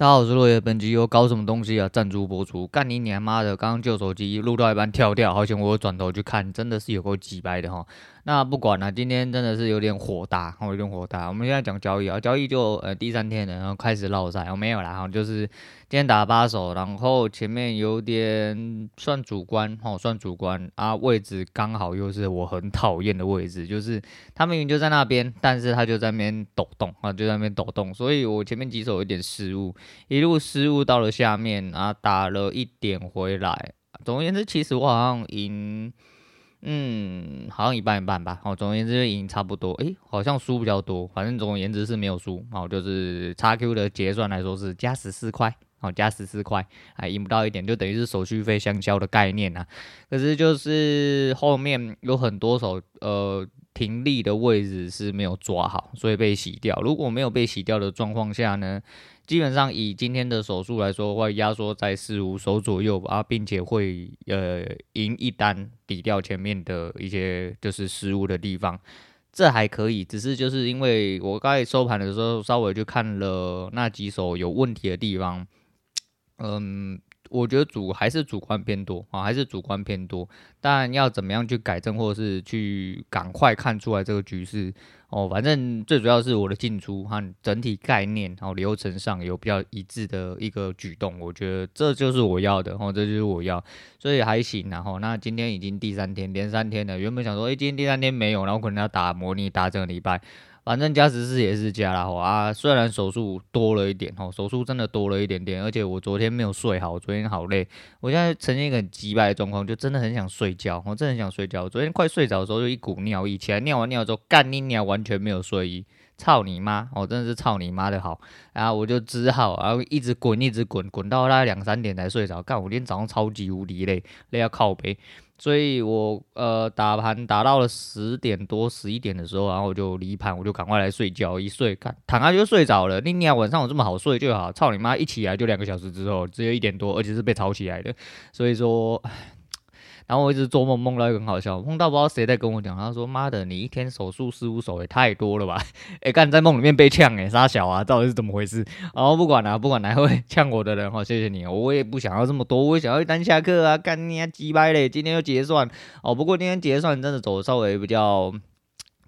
大家好，我是落叶，本集又搞什么东西啊？赞助播出，干你娘妈的！刚刚旧手机录到一半跳掉，好险我转头去看，真的是有够鸡掰的哈。那不管了、今天真的是有点火大，有点火大。我们现在讲交易啊，交易就呃第三天了，然后开始绕赛，我、没有啦，哈，就是今天打八手，然后前面有点算主观，哈、算主观啊，位置刚好又是我很讨厌的位置，就是他明明就在那边，但是他就在那边抖动啊，就在那边抖动，所以我前面几手有点失误，一路失误到了下面啊，打了一点回来。总而言之，其实我好像赢。嗯，好像一半一半吧。哦，总而言之赢差不多。诶、好像输比较多。反正总而言之是没有输。好，就是 XQ 的结算来说是加十四块。好，加十四块，还赢不到一点，就等于是手续费相交的概念啊。可是就是后面有很多手呃停利的位置是没有抓好，所以被洗掉。如果没有被洗掉的状况下呢？基本上以今天的手数来说，会压缩在四五手左右啊，并且会呃赢一单抵掉前面的一些就是失误的地方，这还可以。只是就是因为我刚才收盘的时候稍微就看了那几手有问题的地方，嗯。我觉得主还是主观偏多啊，还是主观偏多。但要怎么样去改正，或者是去赶快看出来这个局势哦，反正最主要是我的进出和整体概念，然后流程上有比较一致的一个举动，我觉得这就是我要的哦，这就是我要，所以还行。然后那今天已经第三天连三天了，原本想说，诶，今天第三天没有，然后可能要打模拟打整个礼拜。反正加十四也是加了啊，虽然手术多了一点吼，手术真的多了一点点，而且我昨天没有睡好，昨天好累，我现在呈现一个很鸡掰的状况，就真的很想睡觉，我真的很想睡觉。昨天快睡着的时候，就一股尿意，起来尿完尿之后，干你娘，完全没有睡意，操你妈！我真的是操你妈的好，然后我就只好然后一直滚，一直滚，滚到大概两三点才睡着。干我今天早上超级无敌累，累到靠北。所以我呃打盘打到了十点多十一点的时候，然后我就离盘，我就赶快来睡觉，一睡看躺下就睡着了。你娘晚上我这么好睡就好，操你妈！一起来就两个小时之后，只有一点多，而且是被吵起来的。所以说。然后我一直做梦，梦到一个很好笑，梦到不知道谁在跟我讲，他说：“妈的，你一天手术失误手也太多了吧？”哎，干在梦里面被呛哎，傻小啊，到底是怎么回事？然后不管了，不管哪会呛我的人哈，谢谢你，我也不想要这么多，我也想要一单下课啊，干你啊鸡掰嘞！今天又结算哦，不过今天结算真的走的稍微比较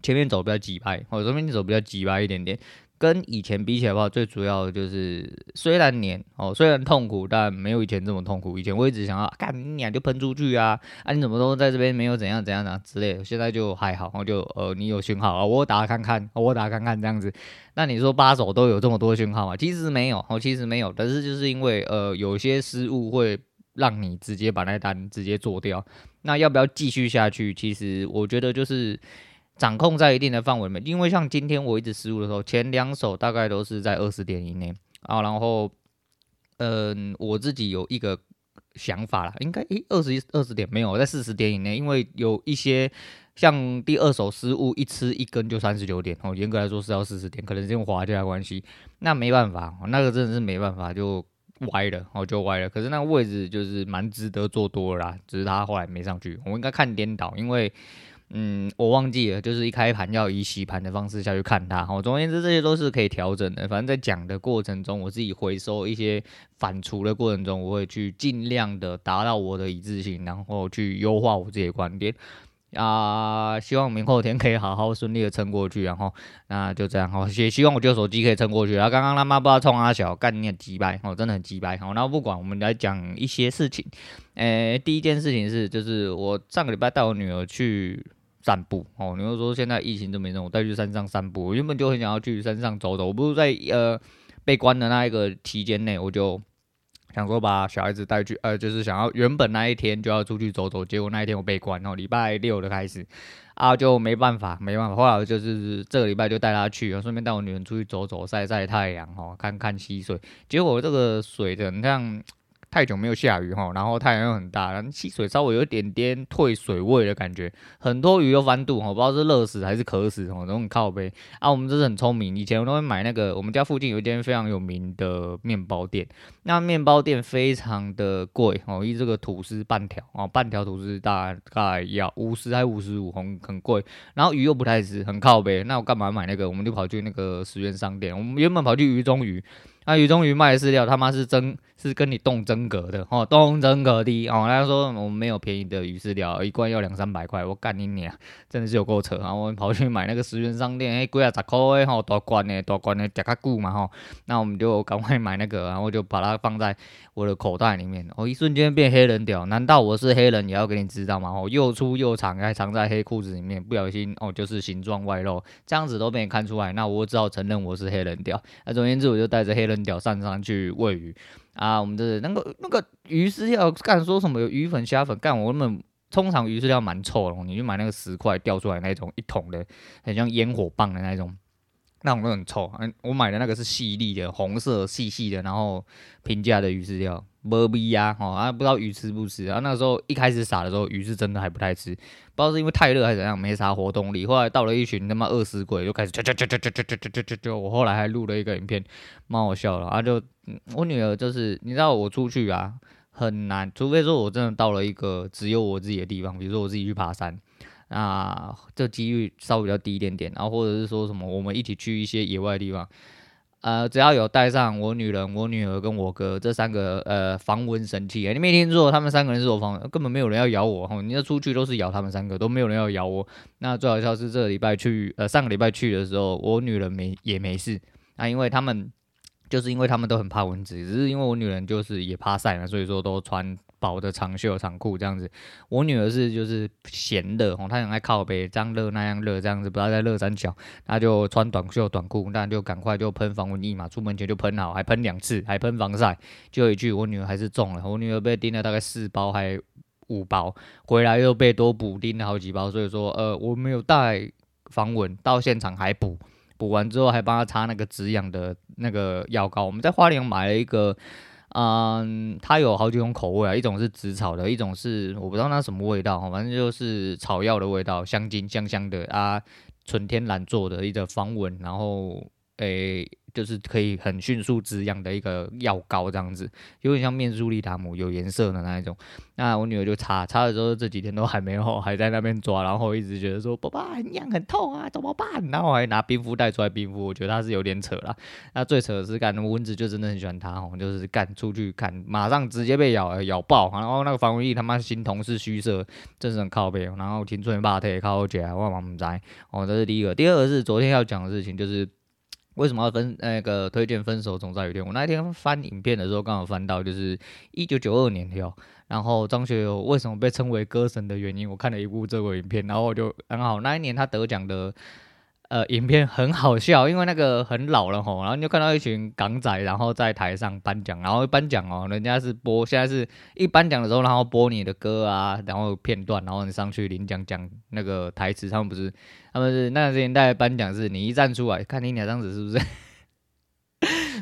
前面走比较鸡掰，哦，前面走比较鸡掰一点点。跟以前比起来的话，最主要的就是虽然黏哦，虽然痛苦，但没有以前这么痛苦。以前我一直想要干你俩就喷出去啊，啊你怎么都在这边没有怎样怎样的之类的。现在就还好，我就呃你有讯号啊，我打看看，我打看看这样子。那你说八手都有这么多讯号吗？其实没有，哦其实没有，但是就是因为呃有些失误会让你直接把那单直接做掉。那要不要继续下去？其实我觉得就是。掌控在一定的范围内，因为像今天我一直失误的时候，前两手大概都是在二十点以内啊。然后，嗯，我自己有一个想法啦，应该诶二十一二十点没有在四十点以内，因为有一些像第二手失误一吃一根就三十九点哦，严格来说是要四十点，可能是用滑价的关系，那没办法，那个真的是没办法就歪了哦，就歪了。可是那个位置就是蛮值得做多的啦，只是他后来没上去，我应该看颠倒，因为。嗯，我忘记了，就是一开盘要以洗盘的方式下去看它。好，总而言之，这些都是可以调整的。反正在讲的过程中，我自己回收一些反刍的过程中，我会去尽量的达到我的一致性，然后去优化我自己的观点。啊，希望明后天可以好好顺利的撑过去。然后，那就这样。好，也希望我旧手机可以撑过去。然后刚刚他妈不知道冲阿小干你很鸡掰，哦，真的很鸡掰。好，那不管，我们来讲一些事情。诶，第一件事情是，就是我上个礼拜带我女儿去。散步哦，你又说现在疫情这么严重，我带去山上散步。我原本就很想要去山上走走，我不是在呃被关的那一个期间内，我就想说把小孩子带去，呃，就是想要原本那一天就要出去走走，结果那一天我被关哦，礼拜六的开始啊，就没办法，没办法，后来就是这个礼拜就带他去，顺便带我女儿出去走走，晒晒太阳哦，看看溪水。结果这个水的，你像太久没有下雨哈，然后太阳又很大，然后溪水稍微有一点点退水位的感觉，很多鱼都翻肚哈，不知道是热死还是渴死哦，都很靠北啊。我们这是很聪明，以前我都会买那个，我们家附近有一间非常有名的面包店，那面包店非常的贵哦，一这个吐司半条哦，半条吐司大概要五十还五十五，很很贵，然后鱼又不太吃，很靠北，那我干嘛买那个？我们就跑去那个十元商店，我们原本跑去鱼中鱼。那鱼中鱼卖的饲料他妈是真，是跟你动真格的哦，动真格的哦。他说我们没有便宜的鱼饲料，一罐要两三百块，我干你娘，真的是有够扯啊！我们跑去买那个十元商店，哎，贵啊十块诶，吼，大罐的，大罐的，夹卡固嘛吼。那我们就赶快买那个，然后就把它放在我的口袋里面。哦，一瞬间变黑人屌，难道我是黑人也要给你知道吗？哦，又粗又长，还藏在黑裤子里面，不小心哦，就是形状外露，这样子都被你看出来，那我只好承认我是黑人屌。那总而言之，我就带着黑人。屌上山去喂鱼啊！我们的那个那个鱼饲料干说什么有鱼粉虾粉干？我们通常鱼饲料蛮臭的，你去买那个十块掉出来那种一桶的，很像烟火棒的那种，那种都很臭。嗯，我买的那个是细粒的，红色细细的，然后平价的鱼饲料。没必要哈，啊不知道鱼吃不吃啊？那时候一开始撒的时候，鱼是真的还不太吃，不知道是因为太热还是怎样，没啥活动力。后来到了一群他妈饿死鬼，就开始啾啾啾啾啾啾啾啾啾啾。我后来还录了一个影片，蛮好笑的啊。就我女儿就是，你知道我出去啊很难，除非说我真的到了一个只有我自己的地方，比如说我自己去爬山，啊，这几率稍微比较低一点点。然后或者是说什么，我们一起去一些野外的地方。呃，只要有带上我女人、我女儿跟我哥这三个呃防蚊神器，你没听错，他们三个人是我防，根本没有人要咬我哈，你要出去都是咬他们三个，都没有人要咬我。那最好笑是这个礼拜去，呃，上个礼拜去的时候，我女人没也没事，那因为他们就是因为他们都很怕蚊子，只是因为我女人就是也怕晒嘛，所以说都穿。薄的长袖长裤这样子，我女儿是就是闲的哦，她很爱靠北，这样热那样热这样子，不要再热三角，她就穿短袖短裤，那就赶快就喷防蚊液嘛，出门前就喷好，还喷两次，还喷防晒。就一句，我女儿还是中了，我女儿被叮了大概四包还五包，回来又被多补叮了好几包，所以说呃我没有带防蚊，到现场还补，补完之后还帮她擦那个止痒的那个药膏，我们在花莲买了一个。嗯，它有好几种口味啊，一种是紫草的，一种是我不知道那什么味道，反正就是草药的味道，香精香香的啊，纯天然做的一个防蚊，然后诶。就是可以很迅速止痒的一个药膏，这样子有点像面舒利达姆，有颜色的那一种。那我女儿就擦擦的时候，这几天都还没有，还在那边抓，然后一直觉得说：“爸爸很痒很痛啊，怎么办？”然后还拿冰敷袋出来冰敷。我觉得他是有点扯啦。那最扯的是干蚊子就真的很喜欢他哦，就是干出去看，马上直接被咬咬爆，然后那个防蚊液他妈新同事虚设，真是很靠北。然后青春霸退靠起来，我妈不在哦，这是第一个。第二个是昨天要讲的事情，就是。为什么要分那个推荐《分手总在雨天》？我那天翻影片的时候，刚好翻到就是一九九二年的，然后张学友为什么被称为歌神的原因，我看了一部这个影片，然后我就刚好，那一年他得奖的。呃，影片很好笑，因为那个很老了吼，然后你就看到一群港仔，然后在台上颁奖，然后颁奖哦，人家是播，现在是一颁奖的时候，然后播你的歌啊，然后片段，然后你上去领奖讲那个台词，他们不是，他们是那个年代颁奖是，你一站出来，看你两张纸是不是？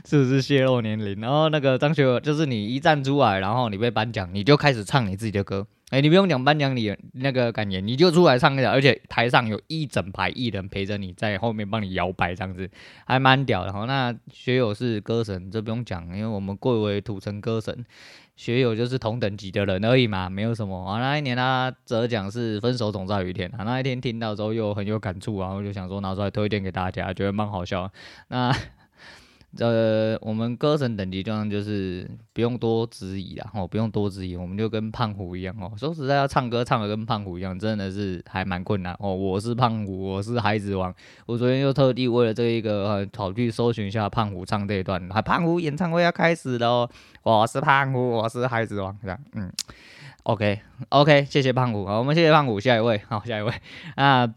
是不是泄露年龄？然后那个张学友就是你一站出来，然后你被颁奖，你就开始唱你自己的歌。哎，你不用讲颁奖礼那个感言，你就出来唱一下。而且台上有一整排艺人陪着你在后面帮你摇摆，这样子还蛮屌的。好，那学友是歌神，这不用讲，因为我们贵为土城歌神，学友就是同等级的人而已嘛，没有什么。啊，那一年他得奖是《分手总在雨天》啊，那一天听到之后又很有感触，然后就想说拿出来推荐给大家，觉得蛮好笑。那。呃，我们歌神等级这样就是不用多质疑啦，哦，不用多质疑，我们就跟胖虎一样哦。说实在，要唱歌唱得跟胖虎一样，真的是还蛮困难哦。我是胖虎，我是孩子王。我昨天又特地为了这一个，呃，跑去搜寻一下胖虎唱这一段，还胖虎演唱会要开始了哦。我是胖虎，我是孩子王，这样，嗯，OK OK，谢谢胖虎，好，我们谢谢胖虎，下一位，好，下一位啊。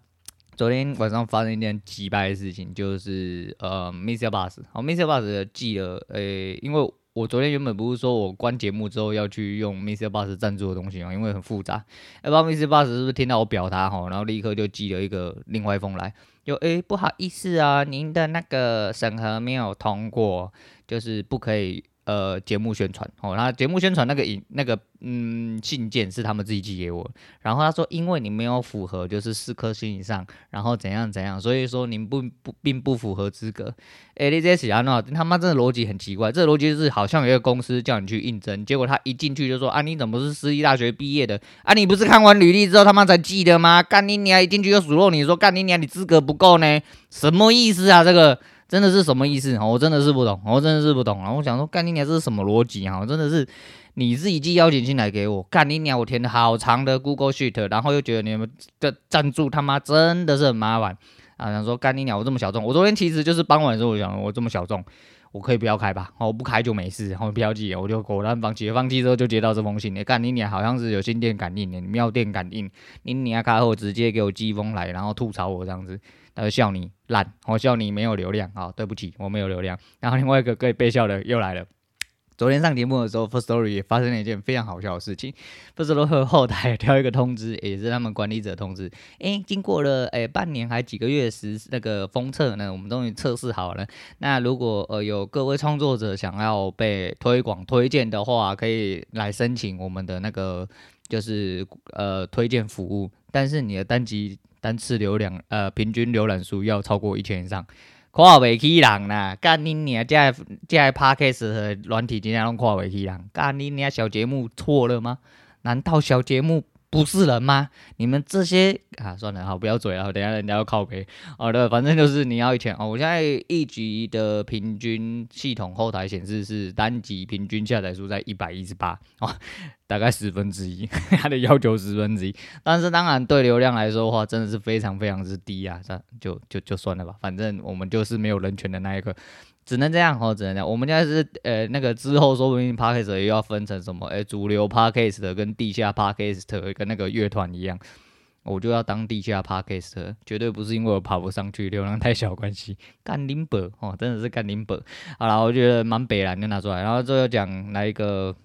昨天晚上发生一件奇葩的事情，就是呃，Mr. Bus，好，Mr. Bus 寄了，诶、因为我昨天原本不是说我关节目之后要去用 Mr. Bus 赞助的东西哦，因为很复杂，不知道 Mr. Bus 是不是听到我表达哈，然后立刻就寄了一个另外一封来，就诶不好意思啊，您的那个审核没有通过，就是不可以。呃，节目宣传哦，那节目宣传那个影那个嗯信件是他们自己寄给我，然后他说，因为你没有符合就是四颗星以上，然后怎样怎样，所以说您不不并不符合资格。哎，你这是安怎？他妈真的逻辑很奇怪，这逻辑就是好像有一个公司叫你去应征，结果他一进去就说啊，你怎么是私立大学毕业的？啊，你不是看完履历之后他妈才寄的吗？干你娘！一进去就数落你说干你娘，你资格不够呢？什么意思啊？这个？真的是什么意思？我真的是不懂，我真的是不懂。然后我想说，干你娘，这是什么逻辑啊？真的是你自己寄邀请信来给我，干你娘，我填的好长的 Google Sheet，然后又觉得你们的赞助他妈真的是很麻烦啊！想说干你娘，我这么小众，我昨天其实就是傍晚的时候，我想我这么小众，我可以不要开吧？我不开就没事，然后不要寄，我就果断放弃。放弃之后就接到这封信，你干你娘，好像是有心电感应，你妙电感应，你娘开后直接给我寄封来，然后吐槽我这样子。他就笑你烂，我笑你没有流量啊！对不起，我没有流量。然后另外一个可以被笑的又来了。昨天上节目的时候，Firstory 也发生了一件非常好笑的事情。Firstory 后台挑一个通知，也是他们管理者通知。诶，经过了诶半年还几个月时那个封测呢，我们终于测试好了。那如果呃有各位创作者想要被推广推荐的话，可以来申请我们的那个就是呃推荐服务，但是你的单集。单次浏览，呃，平均浏览数要超过一千以上，看不起人啦！干你娘，这这 Podcast 的软体，今天拢看不起人。干你娘，小节目错了吗？难道小节目？不是人吗？你们这些啊，算了，好，不要嘴了，等下人家要靠北。好的，反正就是你要一千哦。我现在一集的平均系统后台显示是单集平均下载数在一百一十八哦，大概十分之一，它的要求十分之一。但是当然对流量来说的话，真的是非常非常之低啊，这就就就算了吧，反正我们就是没有人权的那一个。只能这样哦，只能这样。我们家是呃，那个之后说不定 Podcast 又要分成什么？哎，主流 Podcast 跟地下 Podcast 跟那个乐团一样，我就要当地下 Podcast，绝对不是因为我爬不上去，流量太小关系。干林伯哦，真的是干林伯。好了，我觉得蛮北蓝就拿出来，然后最后讲来一个。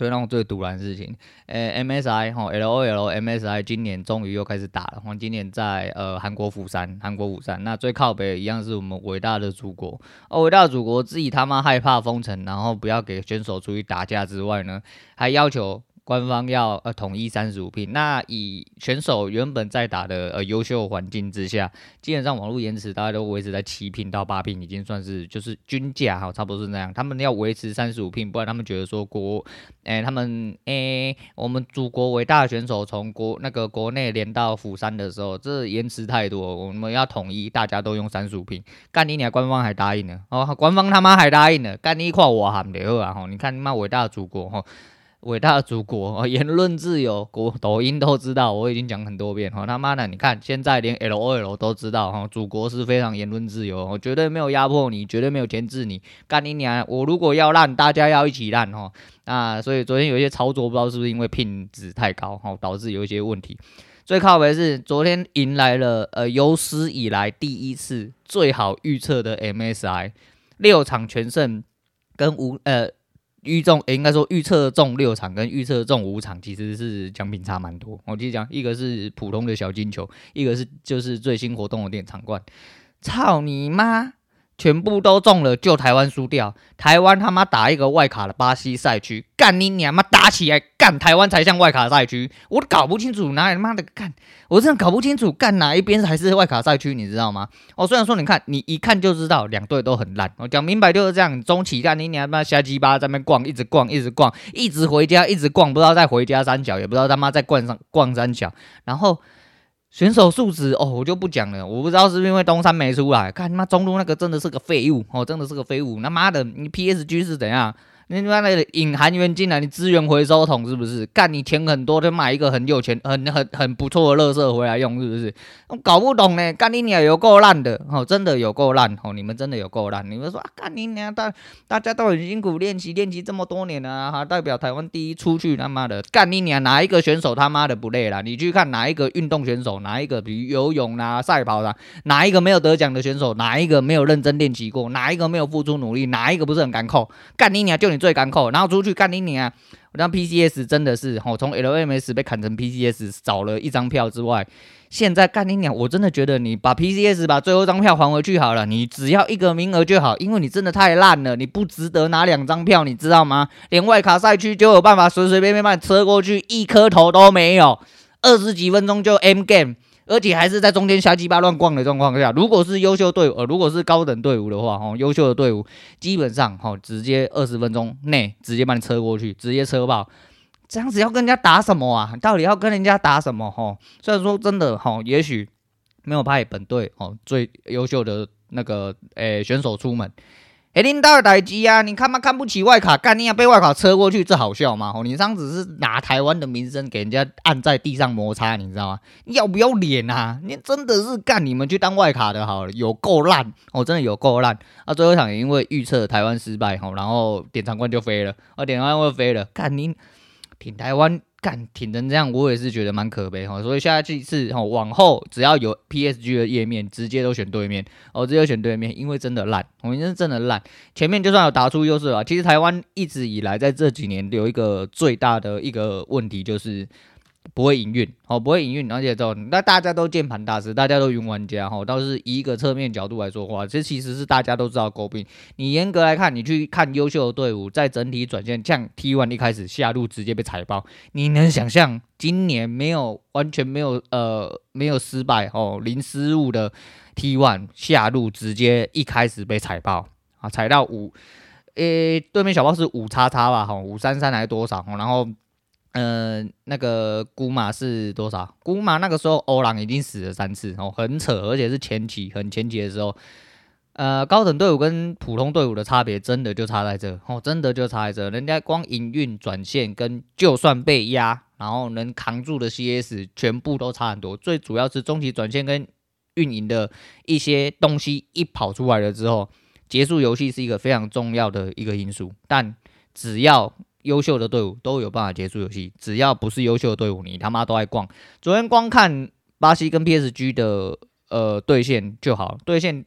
最让我最赌烂的事情，诶，MSI 哈，LOL MSI 今年终于又开始打了，哈，今年在呃韩国釜山，韩国釜山，那最靠北一样是我们伟大的祖国，哦，伟大的祖国自己他妈害怕封城，然后不要给选手出去打架之外呢，还要求。官方要呃统一三十五聘，那以选手原本在打的呃优秀环境之下，基本上网络延迟大概都维持在七聘到八聘，已经算是就是均价哈，差不多是那样。他们要维持三十五聘，不然他们觉得说国，哎、他们哎、我们祖国伟大的选手从国那个国内连到釜山的时候，这延迟太多，我们要统一，大家都用三十五聘。干你娘，官方还答应了哦，官方他妈还答应了，干你一块我喊的啊吼，你看你妈伟大的祖国吼。伟大的祖国，言论自由，国抖音都知道，我已经讲很多遍哈。他妈的，你看现在连 LOL 都知道哈，祖国是非常言论自由，我绝对没有压迫你，绝对没有钳制你。干你娘！我如果要烂，大家要一起烂哈。那所以昨天有一些操作，不知道是不是因为聘值太高哈，导致有一些问题。最靠北是昨天迎来了呃有史以来第一次最好预测的 MSI，六场全胜跟五呃。预中，诶，应该说预测中六场跟预测中五场，其实是奖品差蛮多。我继续讲，一个是普通的小金球，一个是就是最新活动的点场冠。操你妈！全部都中了，就台湾输掉。台湾他妈打一个外卡的巴西赛区，干你娘妈打起来干！台湾才像外卡赛区，我都搞不清楚哪里他妈的干，我真的搞不清楚干哪一边才是外卡赛区，你知道吗？哦，虽然说你看你一看就知道两队都很烂，我讲明白就是这样。中期干你娘妈瞎鸡巴在那边逛，一直逛，一直逛，一直回家，一直逛，不知道在回家三角，也不知道他妈在逛上逛三角，然后。选手素质哦，我就不讲了。我不知道是不是因为东山没出来，看他妈中路那个真的是个废物哦，真的是个废物。他妈的，你 PSG 是怎样？你妈的引韩援进来，你资源回收桶是不是？干你钱很多，就买一个很有钱、很很很不错的乐色回来用，是不是？我搞不懂呢。干你娘有够烂的哦，真的有够烂哦，你们真的有够烂。你们说啊，干你娘大大家都很辛苦练习练习这么多年了啊，哈，代表台湾第一出去他妈的干你娘哪一个选手他妈的不累了？你去看哪一个运动选手，哪一个比如游泳啦、赛跑啦，哪一个没有得奖的选手，哪一个没有认真练习过，哪一个没有付出努力，哪一个不是很敢扣？干你娘就你。最敢扣，然后出去干你娘！让 PCS 真的是吼，从 LMS 被砍成 PCS 少了一张票之外，现在干你娘！我真的觉得你把 PCS 把最后一张票还回去好了，你只要一个名额就好，因为你真的太烂了，你不值得拿两张票，你知道吗？连外卡赛区就有办法随随便便把你车过去，一颗头都没有，二十几分钟就 M game。而且还是在中间瞎鸡巴乱逛的状况下，如果是优秀队伍，呃，如果是高等队伍的话，哈，优秀的队伍基本上，哈，直接二十分钟内直接把你车过去，直接车爆，这样子要跟人家打什么啊？到底要跟人家打什么？哈，虽然说真的，哈，也许没有派本队哦最优秀的那个诶、选手出门。哎，领导的代志啊！你看嘛，看不起外卡，干你要被外卡车过去，这好笑吗？哦，你这样子是拿台湾的名声给人家按在地上摩擦，你知道吗？要不要脸啊？你真的是干你们去当外卡的好了，有够烂哦，真的有够烂。啊，最后一场因为预测台湾失败，哦，然后点场官就飞了，啊，点场官就飞了，干你挺台湾。干挺成这样，我也是觉得蛮可悲哈。所以下一次哈，往后只要有 PSG 的页面，直接都选对面哦，直接选对面，因为真的烂，我们是真的烂。前面就算有打出优势吧，其实台湾一直以来在这几年有一个最大的一个问题就是。不会营运哦，不会营运，而且之后那大家都键盘大师，大家都云玩家哈，倒是一个侧面角度来说话，这其实是大家都知道诟病。你严格来看，你去看优秀的队伍在整体转线，像 T1 一开始下路直接被踩爆，你能想象今年没有完全没有呃没有失败哦零失误的 T1 下路直接一开始被踩爆啊，踩到五，诶对面小炮是五叉叉吧哈，五三三还是多少，然后。呃，那个姑玛是多少？姑玛那个时候欧朗已经死了三次哦，很扯，而且是前期很前期的时候。呃，高等队伍跟普通队伍的差别真的就差在这哦，真的就差在这。人家光营运转线跟就算被压，然后能扛住的 CS 全部都差很多。最主要是中期转线跟运营的一些东西一跑出来了之后，结束游戏是一个非常重要的一个因素。但只要优秀的队伍都有办法结束游戏，只要不是优秀的队伍，你他妈都爱逛。昨天光看巴西跟 PSG 的呃对线就好，对线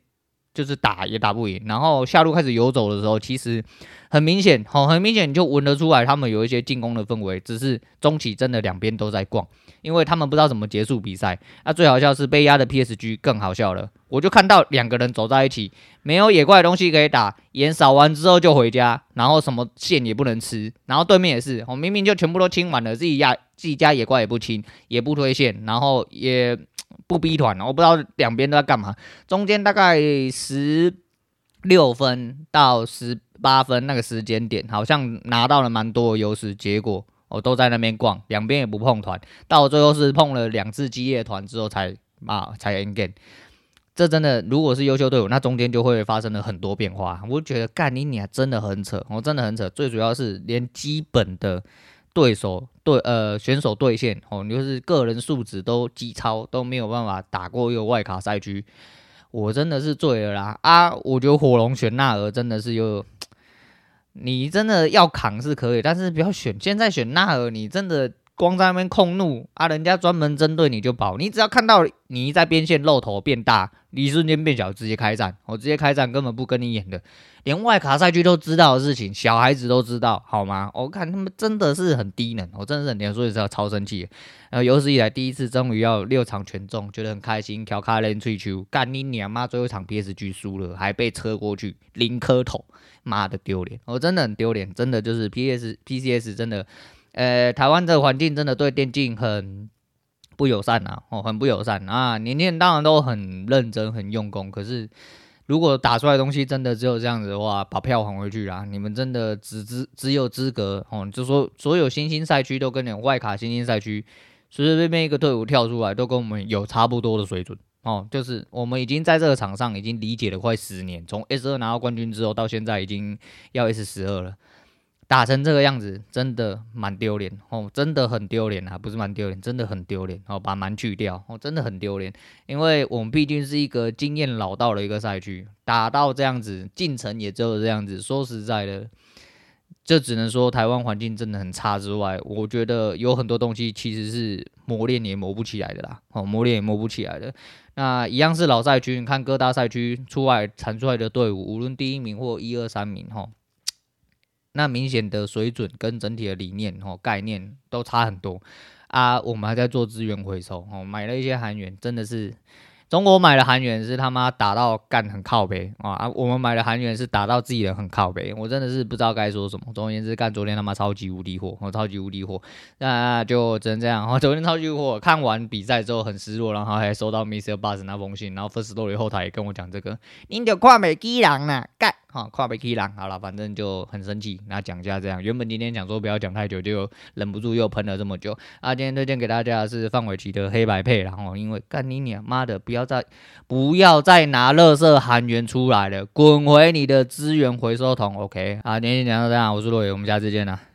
就是打也打不赢，然后下路开始游走的时候，其实很明显，好，很明显就闻得出来，他们有一些进攻的氛围，只是中期真的两边都在逛。因为他们不知道怎么结束比赛，那、最好笑是被压的 PSG 更好笑了。我就看到两个人走在一起，没有野怪的东西可以打，盐扫完之后就回家，然后什么线也不能吃，然后对面也是，我明明就全部都清完了，自己压自己家野怪也不清，也不推线，然后也不逼团，我不知道两边都在干嘛。中间大概十六分到十八分那个时间点，好像拿到了蛮多优势，结果。我都在那边逛，两边也不碰团，到最后是碰了两次激烈团之后才啊才 NGAN。这真的，如果是优秀队伍，那中间就会发生了很多变化。我觉得干你娘真的很扯，我真的很扯。最主要是连基本的对手对呃选手对线哦，你就是个人素质都极超都没有办法打过一个外卡赛区，我真的是醉了啦啊！我觉得火龙选纳尔真的是又。你真的要扛是可以，但是不要选。现在选纳尔，你真的光在那边控怒啊，人家专门针对你就跑。你只要看到你在边线露头变大，你瞬间变小，直接开战。我直接开战，根本不跟你演的。连外卡赛区都知道的事情，小孩子都知道，好吗？我看他们真的是很低能，我真的是很低能，所以是超生气。然呃，有史以来第一次终于要六场全中，觉得很开心。调卡连吹球，干你娘妈！最后一场 PSG 输了，还被车过去，零磕头。妈的丢脸！我、真的很丢脸，真的就是 P S P C S 真的，呃，台湾这个环境真的对电竞很不友善啊，哦，很不友善啊。年轻人当然都很认真、很用功，可是如果打出来的东西真的只有这样子的话，把票还回去啦。你们真的只只只有资格哦，就说所有新兴赛区都跟你外卡新兴赛区随随便便一个队伍跳出来，都跟我们有差不多的水准。哦，就是我们已经在这个场上已经理解了快十年，从 S 二拿到冠军之后到现在已经要 S 十二了，打成这个样子真的蛮丢脸哦，真的很丢脸啊，不是蛮丢脸，真的很丢脸哦，把蛮去掉哦，真的很丢脸，因为我们毕竟是一个经验老道的一个赛区，打到这样子进程也只有这样子，说实在的。这只能说台湾环境真的很差之外，我觉得有很多东西其实是磨练也磨不起来的啦。哦，磨练也磨不起来的。那一样是老赛区，你看各大赛区出来产出来的队伍，无论第一名或一二三名，哈，那明显的水准跟整体的理念哦概念都差很多啊。我们还在做资源回收哦，买了一些韩元，真的是。中国买的韩元是他妈打到干很靠北啊！我们买的韩元是打到自己人很靠北，我真的是不知道该说什么。总而言之，干昨天他妈超级无敌火，我超级无敌火，那就只能这样。我 昨天超级火，看完比赛之后很失落，然后还收到 Mr. Bus 那封信，然后 First Story 后台也跟我讲这个，你就看美基郎呢干。哈，跨北 K 狼，好了，反正就很生气，那讲一下这样。原本今天讲说不要讲太久，就忍不住又喷了这么久。啊，今天推荐给大家的是范玮琪的黑白配，然后因为干你娘妈的，不要再不要再拿垃圾韩元出来了，滚回你的资源回收桶。OK，啊，今天讲到这样，我是洛伟，我们下次见了。